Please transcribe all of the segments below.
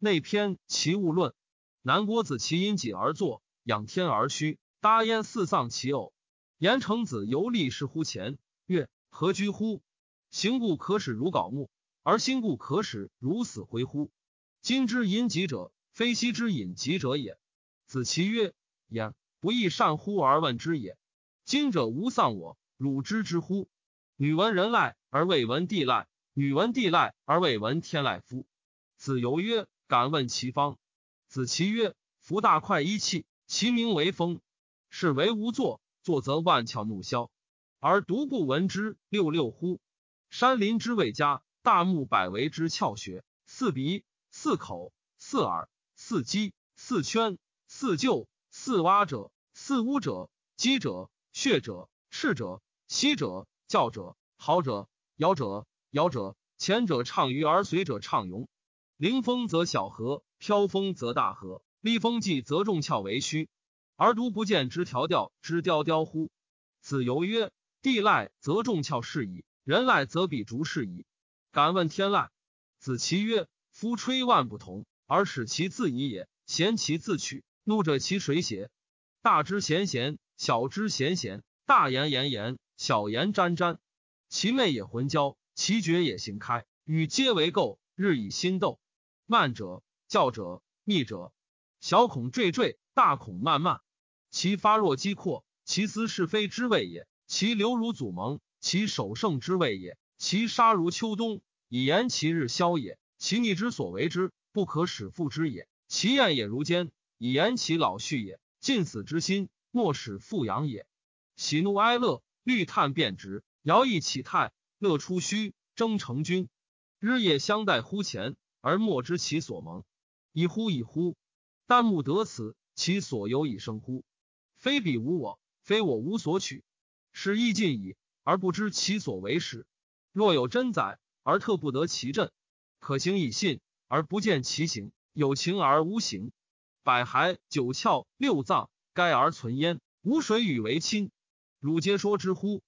内篇其物论。南郭子其因己而作，仰天而虚，搭焉四丧其偶。言成子游历视乎前，曰：何居乎？行故可使如槁木，而心故可使如死灰乎？今之隐己者，非昔之隐己者也。子其曰：焉不亦善乎而问之也。今者无丧我，汝知之乎？女闻人赖而未闻地赖，女闻地赖而未闻天赖夫。子游曰：敢问其方。子其曰：夫大块一气，其名为风。是为无作，作则万窍怒消，而独不闻之。六六乎？山林之谓家，大木百为之窍穴。四鼻，四口，四耳，四肌，四圈，四臼，四蛙者，四乌者，鸡者。血者，赤者，息者，教者，嚎者，尧者，尧者。前者畅鱼而随者畅游。临风则小河，飘风则大河。立风际则众窍为虚，而独不见之调调之雕雕乎？子游曰：地赖则众窍是矣，人赖则比竹是矣。敢问天赖？子其曰：夫吹万不同，而使其自已也；贤其自取，怒者其谁邪？大之贤贤。小之贤贤，大言言言，小言沾沾。其昧也浑交，其绝也行开。与皆为垢，日以心斗。慢者，教者，密者，小孔惴惴，大孔漫漫。其发若击阔，其思是非之谓也；其流如祖蒙，其守胜之谓也；其杀如秋冬，以言其日消也；其逆之所为之，不可使复之也；其厌也如坚，以言其老去也；尽死之心。莫使复阳也。喜怒哀乐，虑叹变直，摇曳起态，乐出虚，争成君。日夜相待乎前，而莫知其所蒙。以乎以乎！旦暮得此，其所由以生乎？非彼无我，非我无所取。是亦尽矣，而不知其所为始。若有真宰，而特不得其阵；可行以信，而不见其行；有情而无形。百骸九窍六脏。该而存焉，无水与为亲。汝皆说之乎？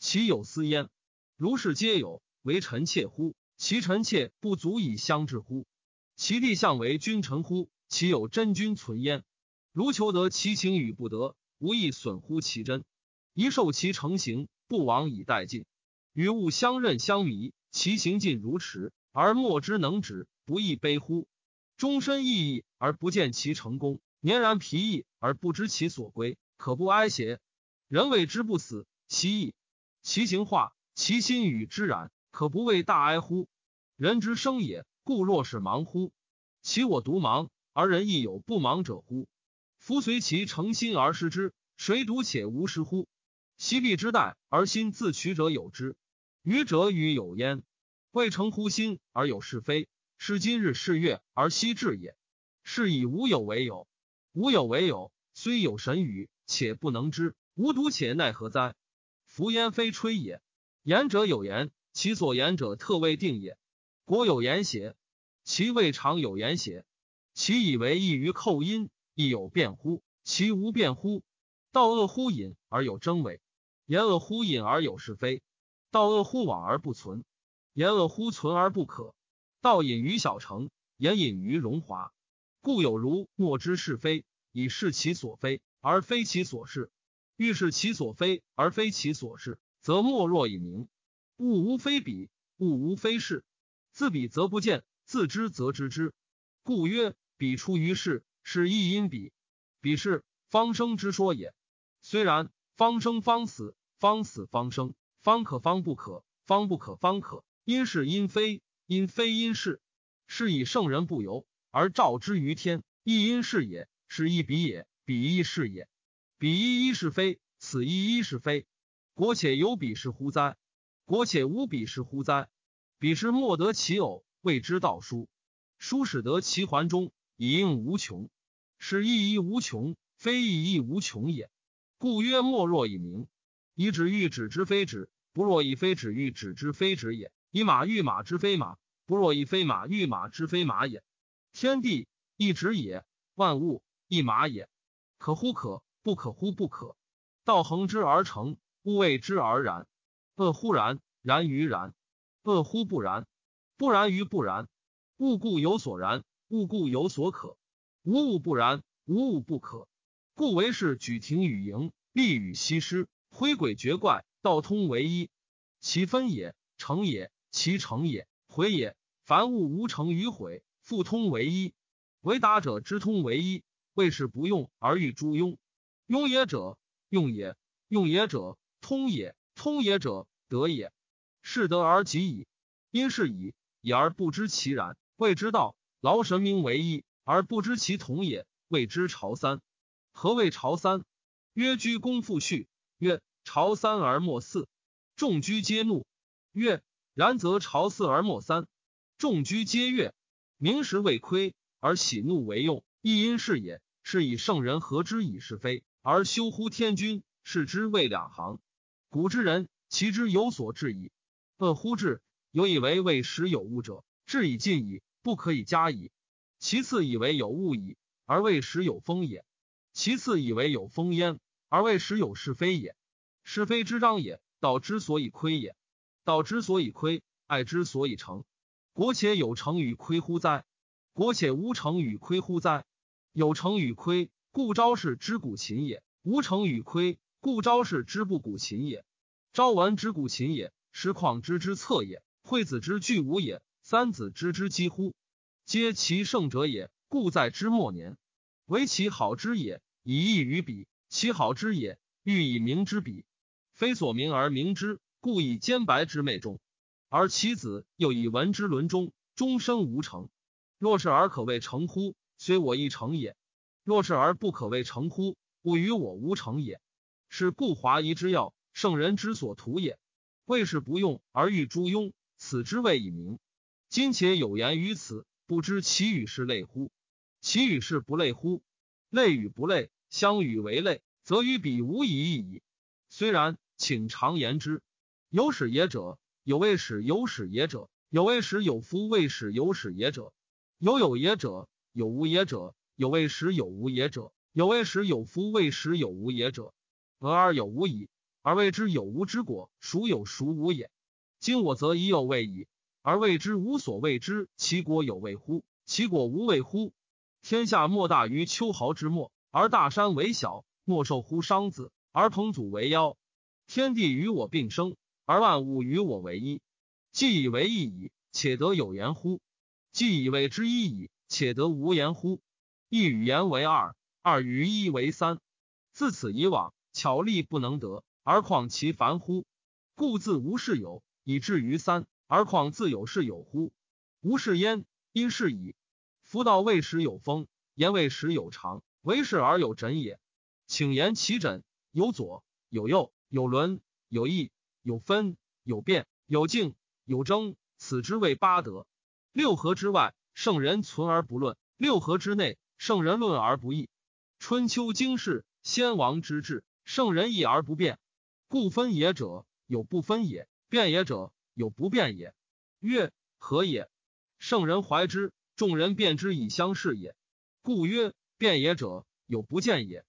其有私焉？如是皆有，为臣妾乎？其臣妾不足以相治乎？其地相为君臣乎？其有真君存焉？如求得其情与不得，无益损乎其真。一受其成形，不往以待尽。与物相任相迷，其行尽如驰，而莫之能止，不亦悲乎？终身意义而不见其成功。年然疲役而不知其所归，可不哀邪？人谓之不死，其意其行化，其心与之然，可不谓大哀乎？人之生也，故若是盲乎？其我独盲，而人亦有不盲者乎？夫随其诚心而失之，谁独且无失乎？昔必之待而心自取者有之，愚者与有焉。未成乎心而有是非，是今日是月而夕至也。是以无有为有。无有为有，虽有神语，且不能知。无独且奈何哉？夫焉非吹也。言者有言，其所言者特未定也。国有言邪？其未尝有言邪？其以为异于寇音，亦有辩乎？其无辩乎？道恶乎隐而有真伪？言恶乎隐而有是非？道恶乎往而不存？言恶乎存而不可？道隐于小成，言隐于荣华。故有如莫知是非，以是其所非而非其所是；欲是其所非而非其所是，则莫若以明。物无非彼，物无非是。自彼则不见，自知则知之。故曰：彼出于世，是亦因彼。彼是方生之说也。虽然，方生方死，方死方生，方可方不可，方不可方可。因是因非，因非因是。是以圣人不由。而照之于天，亦因是也；是亦彼也，彼亦是也。彼一一是非，此一一是非。国且有彼是乎哉？国且无彼是乎哉？彼时莫得其偶，谓之道书。书使得其环中，以应无穷。是一一无穷，非一一无穷也。故曰：莫若以明。以指喻指之非指，不若以非指喻指之非指也。以马喻马之非马，不若以非马喻马之非马也。天地一指也，万物一马也。可乎可，不可乎不可。道恒之而成，物谓之而然。恶乎然，然于然；恶乎不然，不然于不然。物故有所然，物故有所可，无物不然，无物不可。故为是举庭与盈，立与西施，挥鬼绝怪，道通为一。其分也，成也；其成也，毁也。凡物无成与毁，复通为一。为达者之通为一，谓是不用而欲诸庸。庸也者，用也；用也者，通也；通也者，得也。是得而己矣。因是矣，已而不知其然，谓之道。劳神明为一，而不知其同也，谓之朝三。何谓朝三？曰居功复序。曰朝三而莫四。众居皆怒。曰然则朝四而莫三。众居皆悦。明时未亏而喜怒为用，亦因是也。是以圣人何之以是非，而修乎天君，是之谓两行。古之人，其之有所至矣。恶乎至，有以为未时有物者，至以尽矣，不可以加矣。其次以为有物矣，而未时有风也。其次以为有风焉，而未时有是非也。是非之章也，道之所以亏也。道之所以亏，爱之所以成。国且有成与亏乎哉？国且无成与亏乎哉？有成与亏，故昭氏之古琴也；无成与亏，故昭氏之不古琴也。昭文之古琴也，实况之之策也，惠子之具无也，三子之之几乎，皆其圣者也，故在之末年。唯其好之也，以异于彼；其好之也，欲以明之彼。非所明而明之，故以兼白之昧中。而其子又以文之伦中，终生无成。若是而可谓成乎？虽我亦成也。若是而不可谓成乎？不与我无成也。是故华夷之要，圣人之所图也。谓是不用而欲诸庸，此之谓以明。今且有言于此，不知其语是类乎？其与是不类乎？类与不类，相与为类，则与彼无疑义矣。虽然，请常言之。有始也者，有未始有始也者，有未始有夫未始有始也者，有有也者，有无也者，有未始有无也者，有未始有夫未始有无也者。俄而有无矣，而谓之有无之果，孰有孰无也？今我则已有未矣，而谓之无所谓之，其果有未乎？其果无未乎？天下莫大于秋毫之末，而大山为小；莫寿乎商子，而彭祖为妖。天地与我并生，而万物与我为一。既以为一矣，且得有言乎？既以为之一矣，且得无言乎？一与言为二，二与一为三。自此以往，巧力不能得，而况其繁乎？故自无事有，以至于三，而况自有事有乎？无事焉，因是矣。夫道未时有风，言未时有长，为是而有枕也。请言其枕有左有右有伦有义有分有变有静有争，此之谓八德。六合之外，圣人存而不论；六合之内，圣人论而不议。春秋经世，先王之治，圣人议而不变。故分也者有不分也，变也者有不变也。曰何也？圣人怀之。众人变之以相视也，故曰变也者有不见也。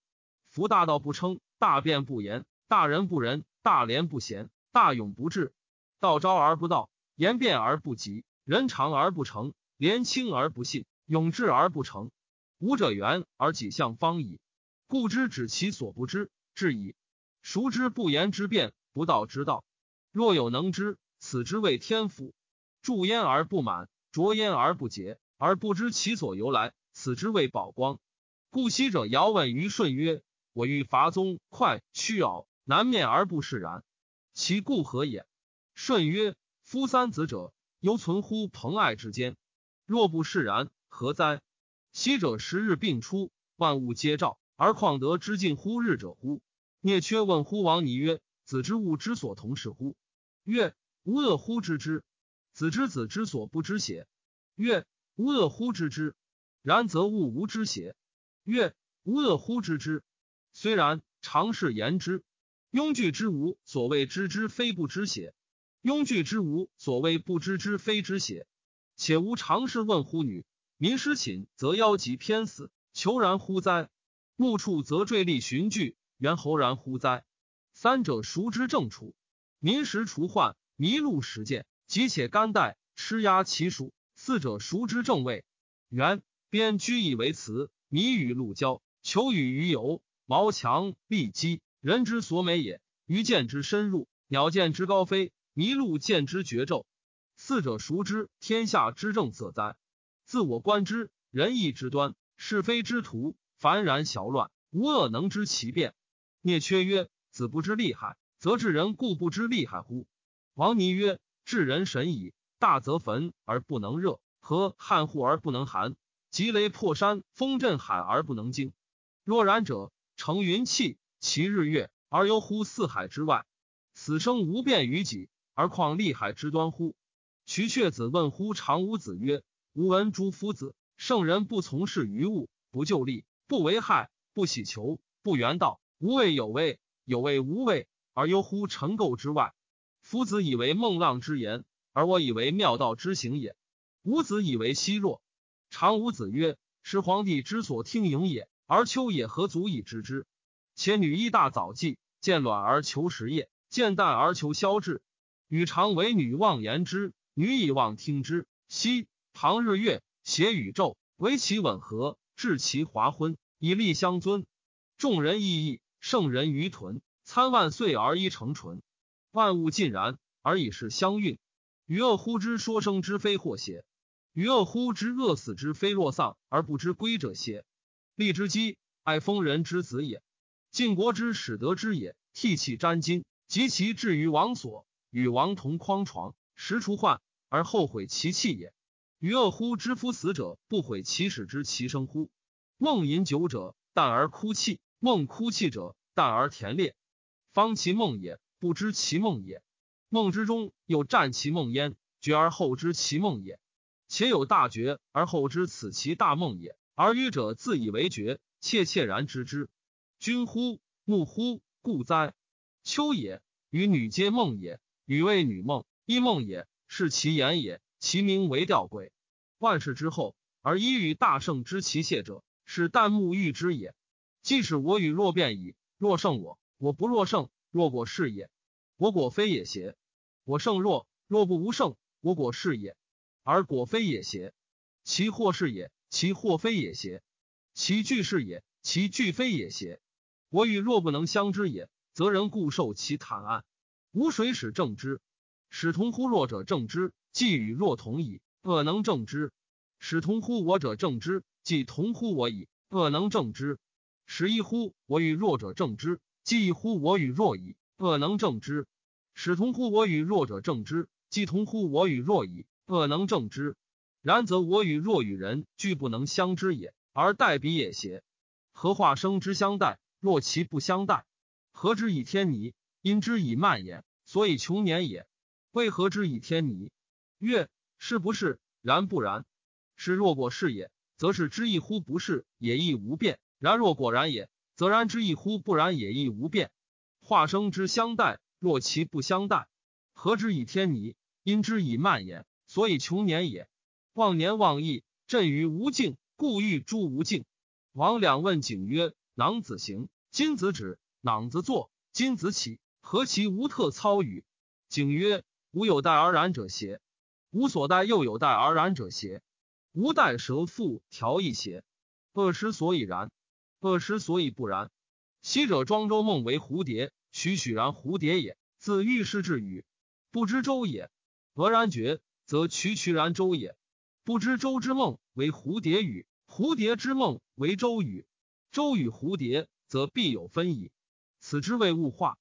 夫大道不称，大辩不言，大人不仁，大廉不贤，大勇不治。道招而不道，言辩而不及，人长而不成，廉轻而不信，勇志而不成。吾者圆而己向方矣。故知止其所不知，至矣。孰知不言之辩，不道之道？若有能知，此之谓天赋。助焉而不满，浊焉而不竭。而不知其所由来，此之谓宝光。故昔者尧问于舜曰：“我欲伐宗，快屈敖，南面而不释然，其故何也？”舜曰：“夫三子者，犹存乎朋爱之间。若不释然，何哉？昔者十日并出，万物皆照，而况得之近乎日者乎？”聂缺问乎王尼曰：“子之物之所同是乎？”曰：“吾恶乎知之。”子之子之所不知邪？曰：吾恶乎知之，然则物无知邪？曰：吾恶乎知之。虽然，常是言之。庸具之无所谓知之，非不知邪？庸具之无所谓不知之，非知邪？且吾常事问乎女？民失寝，则腰疾偏死，求然乎哉？目触则坠立寻据，猿猴然乎哉？三者孰之正处？民食除患，麋鹿实见，急且甘待，吃鸦其属。四者孰之正位？元边居以为词，谜语陆交，求与鱼游。毛强利基，人之所美也。鱼见之深入，鸟见之高飞，麋鹿见之绝骤。四者孰知天下之正色哉？自我观之，仁义之端，是非之途，凡然小乱，无恶能知其变。聂缺曰：子不知利害，则治人故不知利害乎？王尼曰：治人神矣。大则焚而不能热，和汉户而不能寒，积雷破山，风震海而不能惊。若然者。乘云气，其日月，而游乎四海之外。此生无变于己，而况利害之端乎？瞿阙子问乎常无子曰：“吾闻诸夫子，圣人不从事于物，不就利，不为害，不喜求，不原道，无畏有畏，有畏无畏，而忧乎尘垢之外。夫子以为孟浪之言，而我以为妙道之行也。吾子以为奚若？常吾子曰：时皇帝之所听盈也。”而秋也何足以知之？且女一大早祭，见卵而求食也，见淡而求消滞。女常为女望言之，女以望听之。昔唐日月谐宇宙，为其吻合，致其华昏，以利相尊。众人异义，圣人于屯，参万岁而一成纯。万物尽然，而以是相运。于恶乎之说生之非祸邪？于恶乎之恶死之非若丧而不知归者邪？利之基，爱封人之子也；晋国之始得之也。涕泣沾巾，及其至于王所，与王同匡床，食除患而后悔其气也。于恶乎之夫死者，不悔其始之其生乎？梦饮酒者，淡而哭泣；梦哭泣者，淡而甜烈。方其梦也，不知其梦也。梦之中又占其梦焉，觉而后知其梦也。且有大觉而后知此其大梦也。而愚者自以为觉，切切然知之。君乎？木乎？故哉？秋也，与女皆梦也。女为女梦，一梦也，是其言也。其名为吊诡。万世之后，而一与大圣之其谢者，是旦暮欲之也。即使我与若变矣，若胜我，我不若胜，若果是也。我果非也邪？我胜若，若不无胜，我果是也。而果非也邪？其或是也。其或非也邪？其俱是也。其俱非也邪？我与若不能相知也，则人固受其坦安。无谁使正之？使同乎弱者正之，既与若同矣。恶能正之？使同乎我者正之，既同乎我矣。恶能正之？使一乎我与弱者正之，既一乎我与弱矣。恶能正之？使同乎我与弱者正之，既同乎我与弱矣。恶能正之？然则我与弱与人俱不能相知也，而待彼也邪？何化生之相待？若其不相待，何之以天泥？因之以慢也，所以穷年也。为何之以天泥？曰：是不是？然不然。是若果是也，则是之亦乎不是也亦无变；然若果然也，则然之亦乎不然也亦无变。化生之相待，若其不相待，何之以天泥？因之以慢也，所以穷年也。忘年忘义，震于无境，故欲诸无境。王两问景曰：“囊子行，金子止；囊子坐，金子起。何其无特操与？”景曰：“吾有待而然者邪？无所待又有待而然者邪？无待蛇腹调一邪？恶失所以然，恶失所以不然。昔者庄周梦为蝴蝶，栩栩然蝴蝶也。自遇事至语，不知周也。俄然觉，则渠渠然周也。”不知周之梦为蝴蝶语，蝴蝶之梦为周语。周与蝴蝶，则必有分矣。此之谓物化。